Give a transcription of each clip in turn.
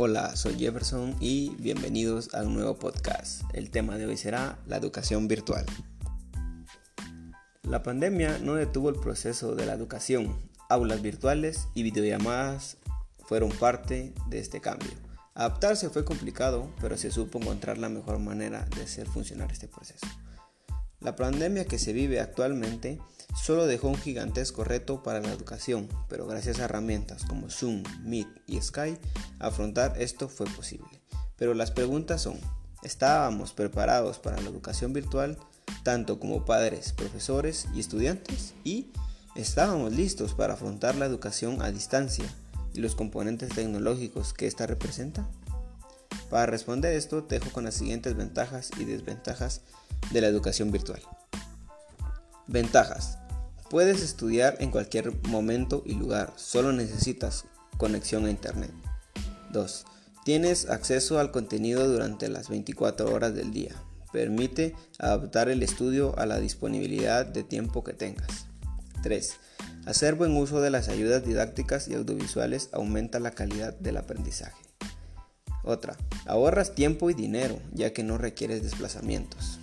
Hola, soy Jefferson y bienvenidos a un nuevo podcast. El tema de hoy será la educación virtual. La pandemia no detuvo el proceso de la educación. Aulas virtuales y videollamadas fueron parte de este cambio. Adaptarse fue complicado, pero se supo encontrar la mejor manera de hacer funcionar este proceso. La pandemia que se vive actualmente solo dejó un gigantesco reto para la educación, pero gracias a herramientas como Zoom, Meet y Sky, afrontar esto fue posible. Pero las preguntas son, ¿estábamos preparados para la educación virtual, tanto como padres, profesores y estudiantes? ¿Y estábamos listos para afrontar la educación a distancia y los componentes tecnológicos que ésta representa? Para responder esto, te dejo con las siguientes ventajas y desventajas de la educación virtual. Ventajas. Puedes estudiar en cualquier momento y lugar, solo necesitas conexión a Internet. 2. Tienes acceso al contenido durante las 24 horas del día. Permite adaptar el estudio a la disponibilidad de tiempo que tengas. 3. Hacer buen uso de las ayudas didácticas y audiovisuales aumenta la calidad del aprendizaje. Otra, ahorras tiempo y dinero ya que no requieres desplazamientos.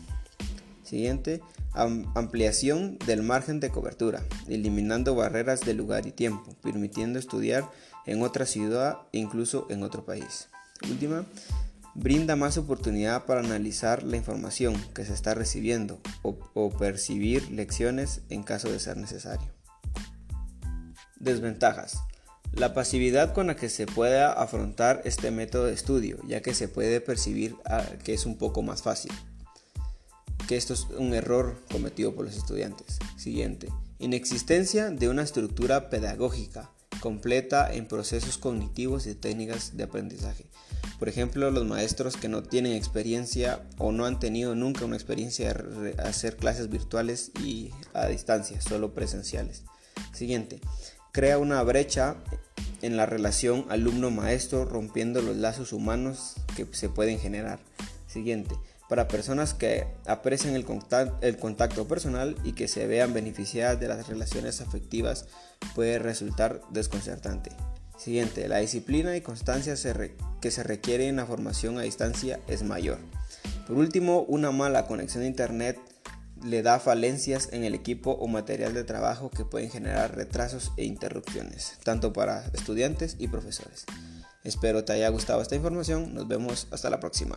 Siguiente, ampliación del margen de cobertura, eliminando barreras de lugar y tiempo, permitiendo estudiar en otra ciudad e incluso en otro país. Última, brinda más oportunidad para analizar la información que se está recibiendo o, percibir lecciones en caso de ser necesario. Desventajas. La pasividad con la que se pueda afrontar este método de estudio, ya que se puede percibir ah, que es un poco más fácil que esto es un error cometido por los estudiantes. Siguiente, inexistencia de una estructura pedagógica completa en procesos cognitivos y técnicas de aprendizaje. Por ejemplo, los maestros que no tienen experiencia o no han tenido nunca una experiencia de hacer clases virtuales y a distancia, solo presenciales. Siguiente, crea una brecha en la relación alumno-maestro rompiendo los lazos humanos que se pueden generar. Siguiente, para personas que aprecian el contacto, personal y que se vean beneficiadas de las relaciones afectivas puede resultar desconcertante. Siguiente, la disciplina y constancia que se requiere en la formación a distancia es mayor. Por último, una mala conexión a Internet le da falencias en el equipo o material de trabajo que pueden generar retrasos e interrupciones, tanto para estudiantes y profesores. Espero te haya gustado esta información, nos vemos hasta la próxima.